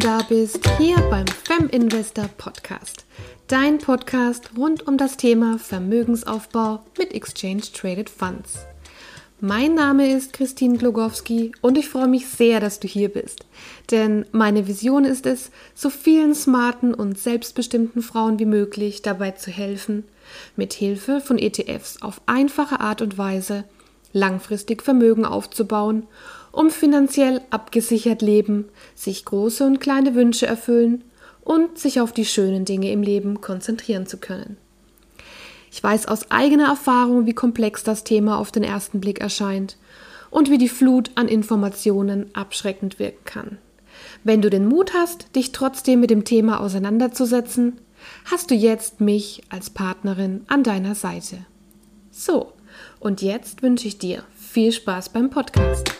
da bist, hier beim Fem Investor Podcast. Dein Podcast rund um das Thema Vermögensaufbau mit Exchange Traded Funds. Mein Name ist Christine Glogowski und ich freue mich sehr, dass du hier bist. Denn meine Vision ist es, so vielen smarten und selbstbestimmten Frauen wie möglich dabei zu helfen, mit Hilfe von ETFs auf einfache Art und Weise langfristig Vermögen aufzubauen um finanziell abgesichert leben, sich große und kleine Wünsche erfüllen und sich auf die schönen Dinge im Leben konzentrieren zu können. Ich weiß aus eigener Erfahrung, wie komplex das Thema auf den ersten Blick erscheint und wie die Flut an Informationen abschreckend wirken kann. Wenn du den Mut hast, dich trotzdem mit dem Thema auseinanderzusetzen, hast du jetzt mich als Partnerin an deiner Seite. So, und jetzt wünsche ich dir viel Spaß beim Podcast.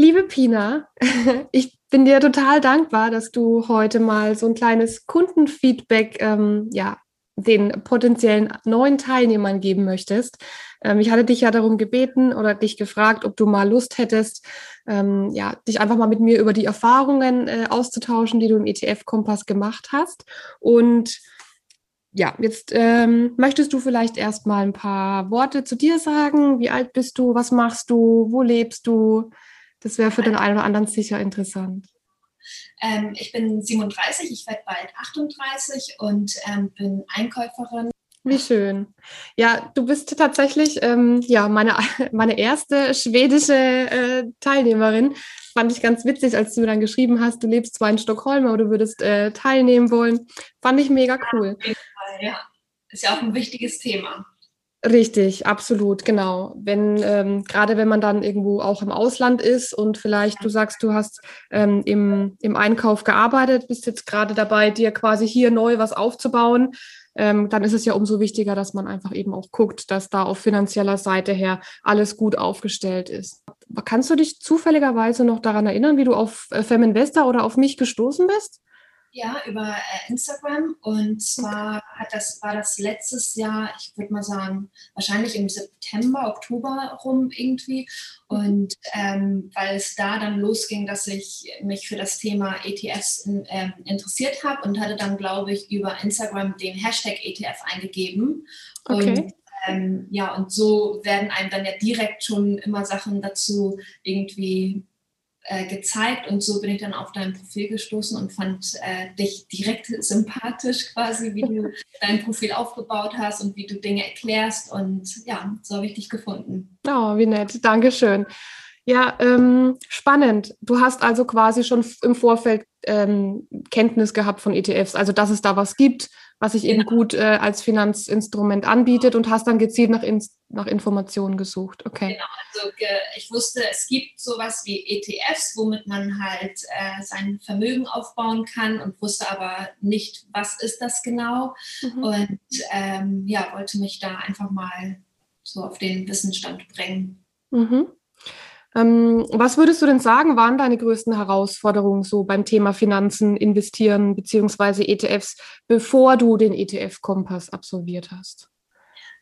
Liebe Pina, ich bin dir total dankbar, dass du heute mal so ein kleines Kundenfeedback ähm, ja, den potenziellen neuen Teilnehmern geben möchtest. Ähm, ich hatte dich ja darum gebeten oder dich gefragt, ob du mal Lust hättest, ähm, ja, dich einfach mal mit mir über die Erfahrungen äh, auszutauschen, die du im ETF-Kompass gemacht hast. Und ja, jetzt ähm, möchtest du vielleicht erst mal ein paar Worte zu dir sagen. Wie alt bist du? Was machst du? Wo lebst du? Das wäre für den einen oder anderen sicher interessant. Ähm, ich bin 37, ich werde bald 38 und ähm, bin Einkäuferin. Wie schön. Ja, du bist tatsächlich ähm, ja, meine, meine erste schwedische äh, Teilnehmerin. Fand ich ganz witzig, als du mir dann geschrieben hast, du lebst zwar in Stockholm, aber du würdest äh, teilnehmen wollen. Fand ich mega cool. Ja, ja, ist ja auch ein wichtiges Thema. Richtig, absolut, genau. Wenn ähm, gerade wenn man dann irgendwo auch im Ausland ist und vielleicht du sagst, du hast ähm, im, im Einkauf gearbeitet, bist jetzt gerade dabei, dir quasi hier neu was aufzubauen, ähm, dann ist es ja umso wichtiger, dass man einfach eben auch guckt, dass da auf finanzieller Seite her alles gut aufgestellt ist. Kannst du dich zufälligerweise noch daran erinnern, wie du auf äh, Feminvestor oder auf mich gestoßen bist? Ja, über äh, Instagram. Und zwar hat das, war das letztes Jahr, ich würde mal sagen, wahrscheinlich im September, Oktober rum irgendwie. Und ähm, weil es da dann losging, dass ich mich für das Thema ETFs in, äh, interessiert habe und hatte dann, glaube ich, über Instagram den Hashtag ETF eingegeben. Okay. Und ähm, ja, und so werden einem dann ja direkt schon immer Sachen dazu irgendwie äh, gezeigt und so bin ich dann auf dein Profil gestoßen und fand äh, dich direkt sympathisch quasi, wie du dein Profil aufgebaut hast und wie du Dinge erklärst und ja, so habe ich dich gefunden. Oh, wie nett, Dankeschön. Ja, ähm, spannend. Du hast also quasi schon im Vorfeld ähm, Kenntnis gehabt von ETFs, also dass es da was gibt, was sich genau. eben gut äh, als Finanzinstrument anbietet und hast dann gezielt nach, in, nach Informationen gesucht. Okay. Genau, also ich wusste, es gibt sowas wie ETFs, womit man halt äh, sein Vermögen aufbauen kann und wusste aber nicht, was ist das genau. Mhm. Und ähm, ja, wollte mich da einfach mal so auf den Wissensstand bringen. Mhm. Ähm, was würdest du denn sagen, waren deine größten Herausforderungen so beim Thema Finanzen, Investieren bzw. ETFs, bevor du den ETF-Kompass absolviert hast?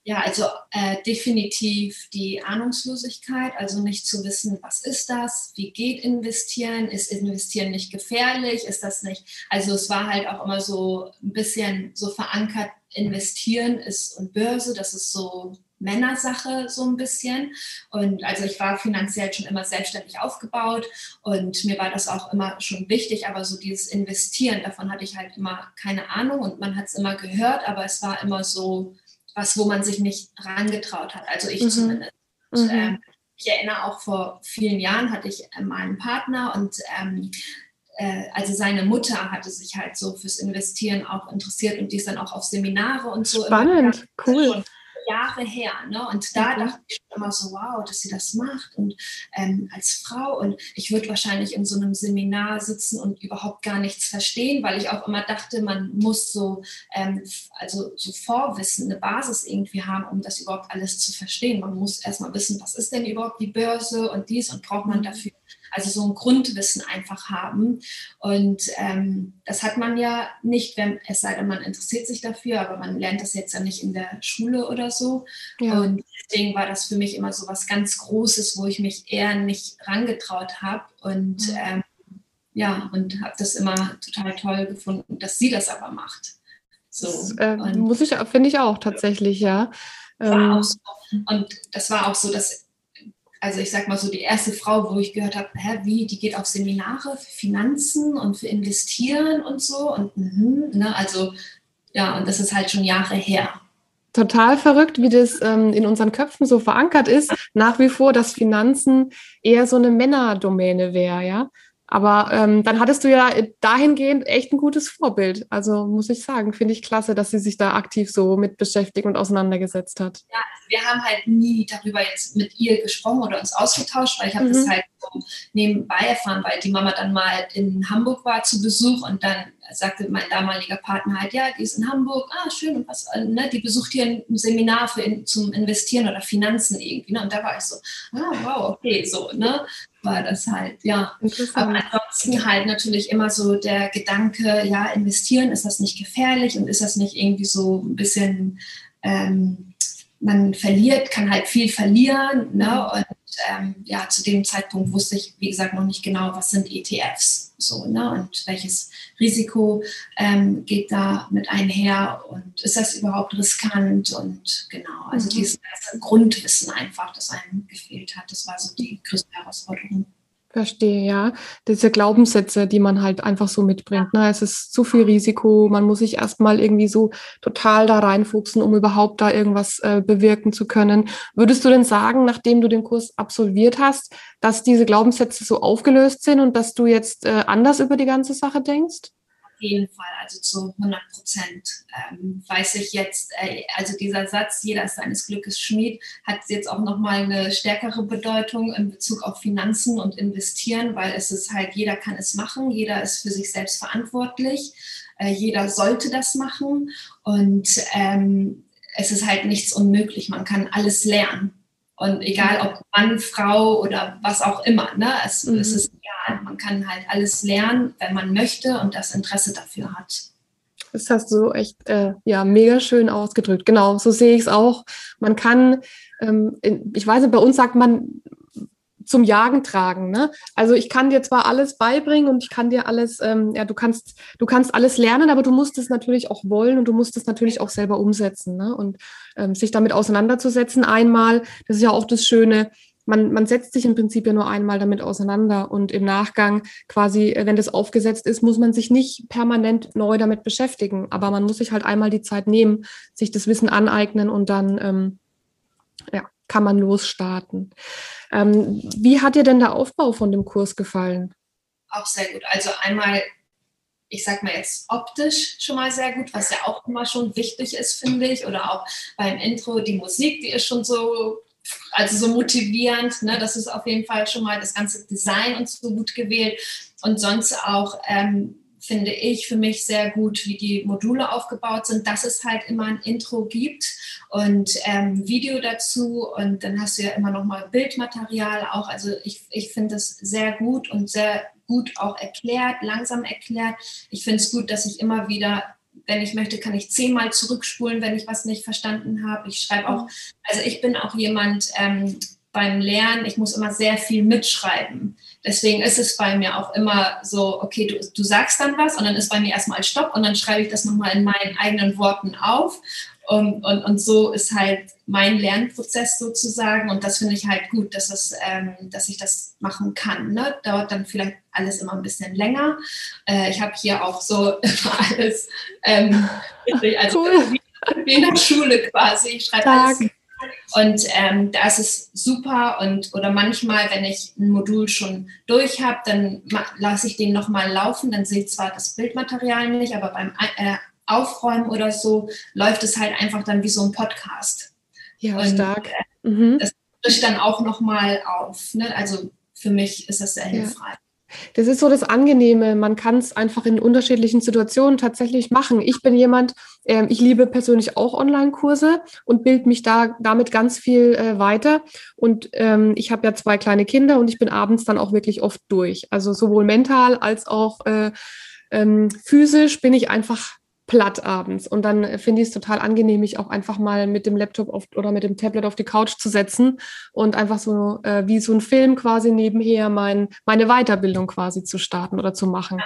Ja, also äh, definitiv die Ahnungslosigkeit, also nicht zu wissen, was ist das, wie geht investieren, ist investieren nicht gefährlich, ist das nicht, also es war halt auch immer so ein bisschen so verankert, investieren ist und Börse, das ist so Männersache so ein bisschen. Und also ich war finanziell schon immer selbstständig aufgebaut und mir war das auch immer schon wichtig, aber so dieses Investieren, davon hatte ich halt immer keine Ahnung und man hat es immer gehört, aber es war immer so was, wo man sich nicht rangetraut hat, also ich mhm. zumindest. Und, mhm. ähm, ich erinnere auch vor vielen Jahren hatte ich ähm, einen Partner und ähm, äh, also seine Mutter hatte sich halt so fürs Investieren auch interessiert und die ist dann auch auf Seminare und so. Spannend, cool. Jahre her. Ne? Und da mhm. dachte ich immer so, wow, dass sie das macht und ähm, als Frau. Und ich würde wahrscheinlich in so einem Seminar sitzen und überhaupt gar nichts verstehen, weil ich auch immer dachte, man muss so, ähm, also so Vorwissen, eine Basis irgendwie haben, um das überhaupt alles zu verstehen. Man muss erstmal wissen, was ist denn überhaupt die Börse und dies und braucht man mhm. dafür also so ein Grundwissen einfach haben. Und ähm, das hat man ja nicht, wenn es sei denn, man interessiert sich dafür, aber man lernt das jetzt ja nicht in der Schule oder so. Ja. Und deswegen war das für mich immer so was ganz Großes, wo ich mich eher nicht rangetraut habe. Und mhm. ähm, ja, und habe das immer total toll gefunden, dass sie das aber macht. So. Das, äh, muss ich, finde ich auch tatsächlich, ja. Ähm, so. Und das war auch so, dass also ich sag mal so die erste Frau, wo ich gehört habe, hä, wie, die geht auf Seminare für Finanzen und für Investieren und so und mh, ne, also ja, und das ist halt schon Jahre her. Total verrückt, wie das ähm, in unseren Köpfen so verankert ist, nach wie vor, dass Finanzen eher so eine Männerdomäne wäre, ja. Aber ähm, dann hattest du ja dahingehend echt ein gutes Vorbild. Also muss ich sagen, finde ich klasse, dass sie sich da aktiv so mit beschäftigt und auseinandergesetzt hat. Ja, also wir haben halt nie darüber jetzt mit ihr gesprochen oder uns ausgetauscht, weil ich habe mhm. das halt so nebenbei erfahren, weil die Mama dann mal in Hamburg war zu Besuch und dann sagte mein damaliger Partner halt, ja, die ist in Hamburg, ah, schön, und was, ne, die besucht hier ein Seminar für in, zum Investieren oder Finanzen irgendwie, ne, und da war ich so, ah, wow, okay, so, ne, war das halt, ja. Aber ansonsten halt natürlich immer so der Gedanke, ja, investieren, ist das nicht gefährlich und ist das nicht irgendwie so ein bisschen, ähm, man verliert, kann halt viel verlieren, ne, und ähm, ja, zu dem Zeitpunkt wusste ich, wie gesagt, noch nicht genau, was sind ETFs so, ne? Und welches Risiko ähm, geht da mit einher und ist das überhaupt riskant? Und genau, also mhm. dieses Grundwissen einfach, das einem gefehlt hat, das war so die größte Herausforderung. Verstehe, ja. Diese Glaubenssätze, die man halt einfach so mitbringt. Ne? Es ist zu viel Risiko, man muss sich erstmal irgendwie so total da reinfuchsen, um überhaupt da irgendwas äh, bewirken zu können. Würdest du denn sagen, nachdem du den Kurs absolviert hast, dass diese Glaubenssätze so aufgelöst sind und dass du jetzt äh, anders über die ganze Sache denkst? Jeden Fall, also zu 100 Prozent ähm, weiß ich jetzt, äh, also dieser Satz, jeder ist seines Glückes Schmied, hat jetzt auch nochmal eine stärkere Bedeutung in Bezug auf Finanzen und Investieren, weil es ist halt, jeder kann es machen, jeder ist für sich selbst verantwortlich, äh, jeder sollte das machen und ähm, es ist halt nichts unmöglich, man kann alles lernen. Und egal ob Mann, Frau oder was auch immer, ne? es, mhm. es ist. Man kann halt alles lernen, wenn man möchte und das Interesse dafür hat. Das hast du echt äh, ja mega schön ausgedrückt. Genau, so sehe ich es auch. Man kann, ähm, ich weiß nicht, bei uns sagt man zum Jagen tragen. Ne? Also ich kann dir zwar alles beibringen und ich kann dir alles, ähm, ja, du kannst, du kannst alles lernen, aber du musst es natürlich auch wollen und du musst es natürlich auch selber umsetzen. Ne? Und ähm, sich damit auseinanderzusetzen einmal, das ist ja auch das Schöne, man, man setzt sich im Prinzip ja nur einmal damit auseinander und im Nachgang quasi, äh, wenn das aufgesetzt ist, muss man sich nicht permanent neu damit beschäftigen, aber man muss sich halt einmal die Zeit nehmen, sich das Wissen aneignen und dann ähm, ja, kann man losstarten. Ähm, wie hat dir denn der Aufbau von dem Kurs gefallen? Auch sehr gut. Also einmal, ich sag mal jetzt optisch schon mal sehr gut, was ja auch immer schon wichtig ist, finde ich. Oder auch beim Intro die Musik, die ist schon so, also so motivierend. Ne? Das ist auf jeden Fall schon mal das ganze Design und so gut gewählt. Und sonst auch ähm, finde ich für mich sehr gut, wie die Module aufgebaut sind, dass es halt immer ein Intro gibt und ähm, Video dazu und dann hast du ja immer noch mal Bildmaterial auch. Also ich, ich finde es sehr gut und sehr gut auch erklärt, langsam erklärt. Ich finde es gut, dass ich immer wieder wenn ich möchte, kann ich zehnmal zurückspulen, wenn ich was nicht verstanden habe. Ich schreibe auch, also ich bin auch jemand, ähm, beim Lernen, ich muss immer sehr viel mitschreiben. Deswegen ist es bei mir auch immer so, okay, du, du sagst dann was und dann ist bei mir erstmal Stopp und dann schreibe ich das nochmal in meinen eigenen Worten auf. Und, und, und so ist halt mein Lernprozess sozusagen. Und das finde ich halt gut, dass, es, ähm, dass ich das machen kann. Ne? Dauert dann vielleicht alles immer ein bisschen länger. Äh, ich habe hier auch so alles, ähm, also cool. wie in der Schule quasi. Ich schreibe alles und ähm, da ist es super und oder manchmal, wenn ich ein Modul schon durch habe, dann lasse ich den nochmal laufen, dann sehe ich zwar das Bildmaterial nicht, aber beim äh, Aufräumen oder so läuft es halt einfach dann wie so ein Podcast. Ja, und, stark. Äh, mhm. Das bricht dann auch nochmal auf. Ne? Also für mich ist das sehr hilfreich. Das ist so das Angenehme. Man kann es einfach in unterschiedlichen Situationen tatsächlich machen. Ich bin jemand, äh, ich liebe persönlich auch Online-Kurse und bilde mich da damit ganz viel äh, weiter. Und ähm, ich habe ja zwei kleine Kinder und ich bin abends dann auch wirklich oft durch. Also sowohl mental als auch äh, ähm, physisch bin ich einfach platt abends. Und dann äh, finde ich es total angenehm, mich auch einfach mal mit dem Laptop auf, oder mit dem Tablet auf die Couch zu setzen und einfach so äh, wie so ein Film quasi nebenher mein, meine Weiterbildung quasi zu starten oder zu machen.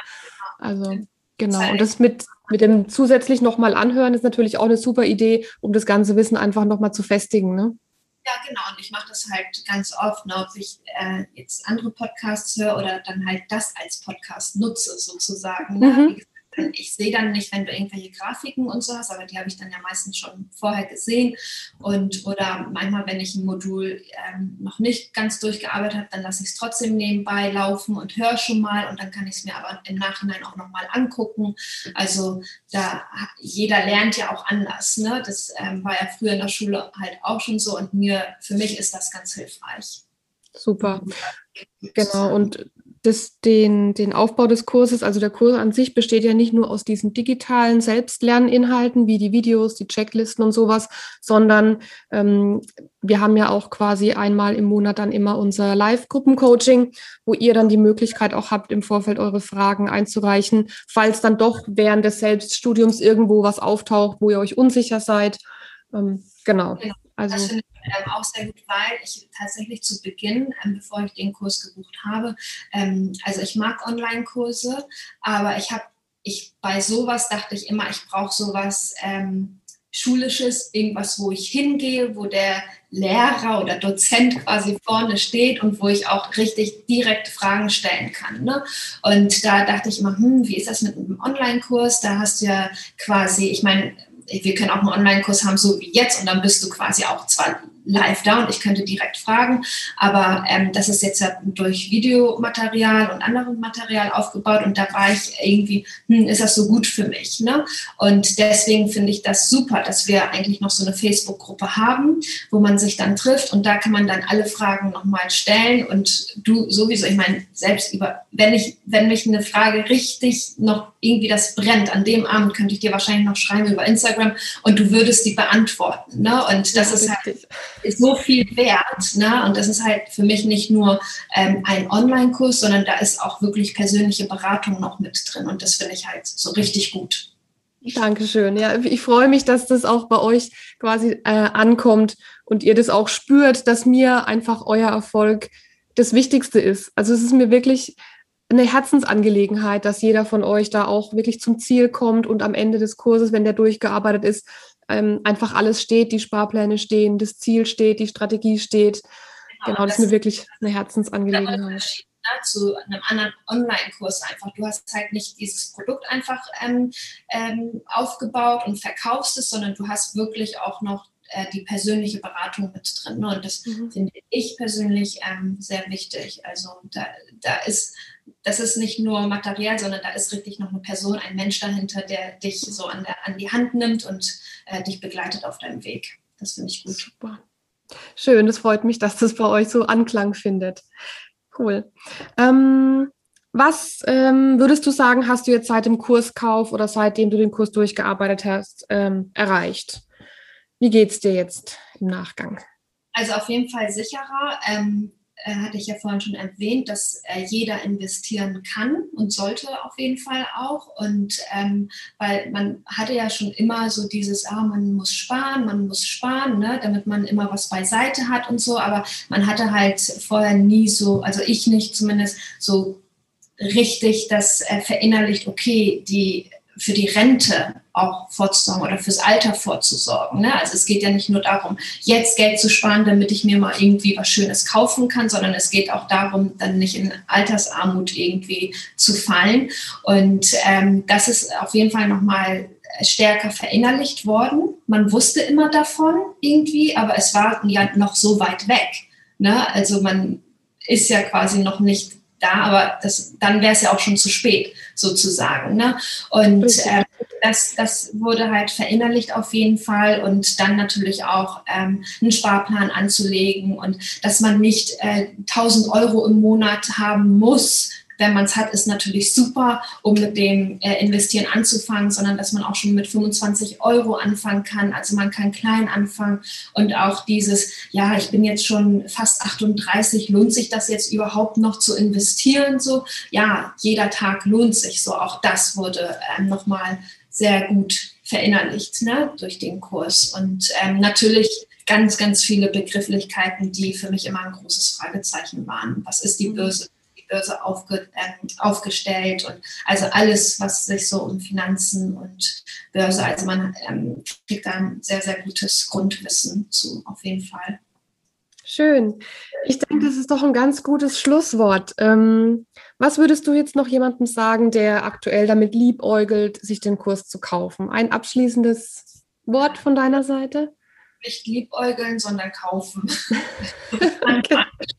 Also genau. Und das mit, mit dem zusätzlich nochmal anhören ist natürlich auch eine super Idee, um das ganze Wissen einfach nochmal zu festigen. Ne? Ja, genau. Und ich mache das halt ganz oft, ne, ob ich äh, jetzt andere Podcasts höre oder dann halt das als Podcast nutze, sozusagen. Ne? Mhm ich sehe dann nicht, wenn du irgendwelche Grafiken und so hast, aber die habe ich dann ja meistens schon vorher gesehen. Und oder manchmal, wenn ich ein Modul ähm, noch nicht ganz durchgearbeitet habe, dann lasse ich es trotzdem nebenbei laufen und höre schon mal und dann kann ich es mir aber im Nachhinein auch nochmal angucken. Also da jeder lernt ja auch anders. Ne? Das ähm, war ja früher in der Schule halt auch schon so und mir, für mich ist das ganz hilfreich. Super. Genau. Und das, den, den Aufbau des Kurses, also der Kurs an sich besteht ja nicht nur aus diesen digitalen Selbstlerninhalten wie die Videos, die Checklisten und sowas, sondern ähm, wir haben ja auch quasi einmal im Monat dann immer unser Live-Gruppencoaching, wo ihr dann die Möglichkeit auch habt, im Vorfeld eure Fragen einzureichen, falls dann doch während des Selbststudiums irgendwo was auftaucht, wo ihr euch unsicher seid. Ähm, genau. genau. Also, das finde ich ähm, auch sehr gut, weil ich tatsächlich zu Beginn, ähm, bevor ich den Kurs gebucht habe, ähm, also ich mag Online-Kurse, aber ich habe, ich bei sowas dachte ich immer, ich brauche sowas ähm, Schulisches, irgendwas, wo ich hingehe, wo der Lehrer oder Dozent quasi vorne steht und wo ich auch richtig direkt Fragen stellen kann. Ne? Und da dachte ich immer, hm, wie ist das mit einem Online-Kurs? Da hast du ja quasi, ich meine, wir können auch einen Online-Kurs haben, so wie jetzt, und dann bist du quasi auch zwar live da und ich könnte direkt fragen. Aber ähm, das ist jetzt ja durch Videomaterial und anderem Material aufgebaut und da war ich irgendwie, hm, ist das so gut für mich? Ne? Und deswegen finde ich das super, dass wir eigentlich noch so eine Facebook-Gruppe haben, wo man sich dann trifft und da kann man dann alle Fragen nochmal stellen und du sowieso, ich meine, selbst über, wenn ich, wenn mich eine Frage richtig noch irgendwie das brennt, an dem Abend könnte ich dir wahrscheinlich noch schreiben über Instagram und du würdest die beantworten. Ne? Und das ja, ist halt ist so viel wert. Ne? Und das ist halt für mich nicht nur ähm, ein Online-Kurs, sondern da ist auch wirklich persönliche Beratung noch mit drin. Und das finde ich halt so richtig gut. Dankeschön. Ja, ich freue mich, dass das auch bei euch quasi äh, ankommt und ihr das auch spürt, dass mir einfach euer Erfolg das Wichtigste ist. Also es ist mir wirklich eine Herzensangelegenheit, dass jeder von euch da auch wirklich zum Ziel kommt und am Ende des Kurses, wenn der durchgearbeitet ist, ähm, einfach alles steht, die Sparpläne stehen, das Ziel steht, die Strategie steht. Genau, genau das, das, ist mir wirklich eine Herzensangelegenheit zu einem anderen Online-Kurs einfach. Du hast halt nicht dieses Produkt einfach ähm, ähm, aufgebaut und verkaufst es, sondern du hast wirklich auch noch äh, die persönliche Beratung mit drin. Ne? Und das mhm. finde ich persönlich ähm, sehr wichtig. Also da, da ist das ist nicht nur materiell, sondern da ist richtig noch eine Person, ein Mensch dahinter, der dich so an, der, an die Hand nimmt und äh, dich begleitet auf deinem Weg. Das finde ich gut. Super. Schön, das freut mich, dass das bei euch so Anklang findet. Cool. Ähm, was ähm, würdest du sagen, hast du jetzt seit dem Kurskauf oder seitdem du den Kurs durchgearbeitet hast, ähm, erreicht? Wie geht es dir jetzt im Nachgang? Also auf jeden Fall sicherer. Ähm, äh, hatte ich ja vorhin schon erwähnt, dass äh, jeder investieren kann und sollte auf jeden Fall auch. Und ähm, weil man hatte ja schon immer so dieses, ah, man muss sparen, man muss sparen, ne, damit man immer was beiseite hat und so. Aber man hatte halt vorher nie so, also ich nicht zumindest so richtig das äh, verinnerlicht, okay, die für die Rente auch vorzusorgen oder fürs Alter vorzusorgen. Ne? Also es geht ja nicht nur darum, jetzt Geld zu sparen, damit ich mir mal irgendwie was Schönes kaufen kann, sondern es geht auch darum, dann nicht in Altersarmut irgendwie zu fallen. Und ähm, das ist auf jeden Fall nochmal stärker verinnerlicht worden. Man wusste immer davon irgendwie, aber es war ja noch so weit weg. Ne? Also man ist ja quasi noch nicht da, aber das, dann wäre es ja auch schon zu spät, sozusagen. Ne? Und äh, das, das wurde halt verinnerlicht auf jeden Fall und dann natürlich auch ähm, einen Sparplan anzulegen und dass man nicht äh, 1000 Euro im Monat haben muss, wenn man es hat, ist natürlich super, um mit dem äh, Investieren anzufangen, sondern dass man auch schon mit 25 Euro anfangen kann. Also man kann klein anfangen und auch dieses, ja, ich bin jetzt schon fast 38, lohnt sich das jetzt überhaupt noch zu investieren? So, ja, jeder Tag lohnt sich. So, auch das wurde ähm, nochmal sehr gut verinnerlicht ne, durch den Kurs. Und ähm, natürlich ganz, ganz viele Begrifflichkeiten, die für mich immer ein großes Fragezeichen waren. Was ist die mhm. Börse? Börse aufge, äh, aufgestellt und also alles, was sich so um Finanzen und Börse, also man ähm, kriegt da ein sehr, sehr gutes Grundwissen zu, auf jeden Fall. Schön. Ich denke, das ist doch ein ganz gutes Schlusswort. Ähm, was würdest du jetzt noch jemandem sagen, der aktuell damit liebäugelt, sich den Kurs zu kaufen? Ein abschließendes Wort von deiner Seite? Nicht liebäugeln, sondern kaufen.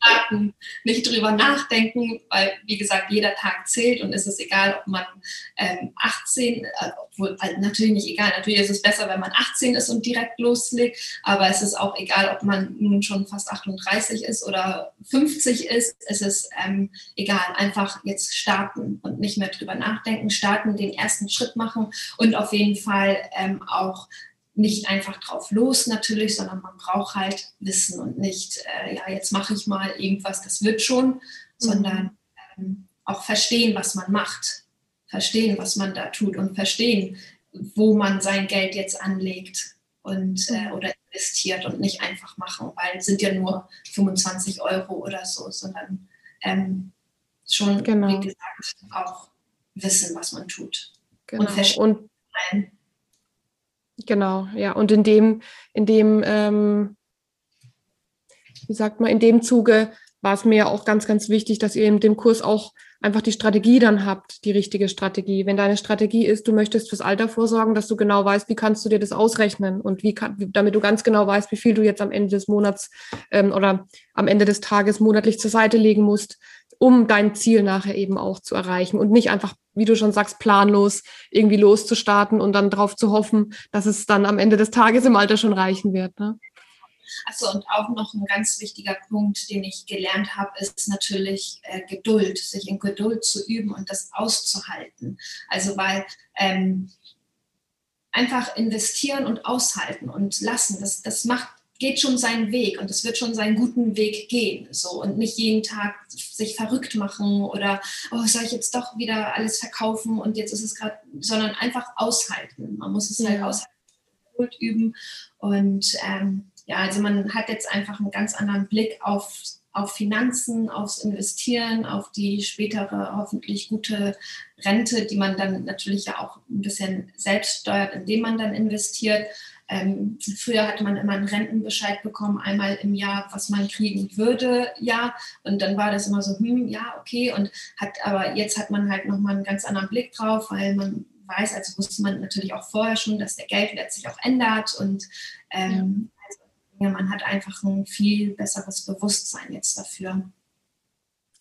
starten, nicht drüber nachdenken, weil, wie gesagt, jeder Tag zählt und es ist egal, ob man ähm, 18, äh, obwohl äh, natürlich nicht egal, natürlich ist es besser, wenn man 18 ist und direkt loslegt, aber es ist auch egal, ob man nun schon fast 38 ist oder 50 ist, es ist ähm, egal, einfach jetzt starten und nicht mehr drüber nachdenken, starten, den ersten Schritt machen und auf jeden Fall ähm, auch nicht einfach drauf los natürlich, sondern man braucht halt Wissen und nicht, äh, ja, jetzt mache ich mal irgendwas, das wird schon, mhm. sondern ähm, auch verstehen, was man macht, verstehen, was man da tut und verstehen, wo man sein Geld jetzt anlegt und äh, mhm. oder investiert und nicht einfach machen, weil es sind ja nur 25 Euro oder so, sondern ähm, schon, genau. wie gesagt, auch wissen, was man tut. Genau. Und verstehen. Und Genau, ja. Und in dem, in dem, ähm, wie sagt man, in dem Zuge war es mir auch ganz, ganz wichtig, dass ihr in dem Kurs auch einfach die Strategie dann habt, die richtige Strategie. Wenn deine Strategie ist, du möchtest fürs Alter vorsorgen, dass du genau weißt, wie kannst du dir das ausrechnen und wie kann, damit du ganz genau weißt, wie viel du jetzt am Ende des Monats ähm, oder am Ende des Tages monatlich zur Seite legen musst, um dein Ziel nachher eben auch zu erreichen und nicht einfach, wie du schon sagst, planlos irgendwie loszustarten und dann darauf zu hoffen, dass es dann am Ende des Tages im Alter schon reichen wird. Ne? Achso, und auch noch ein ganz wichtiger Punkt, den ich gelernt habe, ist natürlich äh, Geduld, sich in Geduld zu üben und das auszuhalten. Also weil ähm, einfach investieren und aushalten und lassen, das, das macht geht schon seinen Weg und es wird schon seinen guten Weg gehen. So und nicht jeden Tag sich verrückt machen oder oh, soll ich jetzt doch wieder alles verkaufen und jetzt ist es gerade, sondern einfach aushalten. Man muss es halt ja. halt aushalten, Geduld üben. Und ähm, ja, also man hat jetzt einfach einen ganz anderen Blick auf auf Finanzen, aufs Investieren, auf die spätere hoffentlich gute Rente, die man dann natürlich ja auch ein bisschen selbst steuert, indem man dann investiert. Ähm, früher hatte man immer einen Rentenbescheid bekommen, einmal im Jahr, was man kriegen würde, ja. Und dann war das immer so, hm, ja, okay. Und hat, aber jetzt hat man halt nochmal einen ganz anderen Blick drauf, weil man weiß, also wusste man natürlich auch vorher schon, dass der Geldwert sich auch ändert und ähm, ja. Man hat einfach ein viel besseres Bewusstsein jetzt dafür.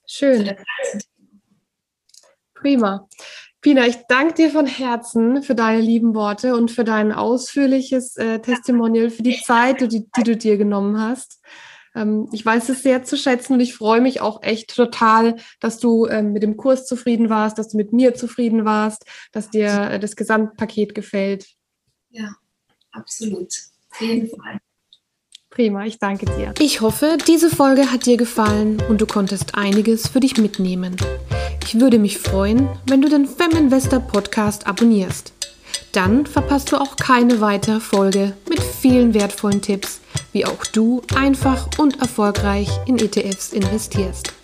Schön. Prima. Pina, ich danke dir von Herzen für deine lieben Worte und für dein ausführliches äh, Testimonial, für die Zeit, die, die du dir genommen hast. Ähm, ich weiß es sehr zu schätzen und ich freue mich auch echt total, dass du ähm, mit dem Kurs zufrieden warst, dass du mit mir zufrieden warst, dass dir äh, das Gesamtpaket gefällt. Ja, absolut. Auf jeden Fall. Prima, ich danke dir. Ich hoffe, diese Folge hat dir gefallen und du konntest einiges für dich mitnehmen. Ich würde mich freuen, wenn du den Feminvestor Podcast abonnierst. Dann verpasst du auch keine weitere Folge mit vielen wertvollen Tipps, wie auch du einfach und erfolgreich in ETFs investierst.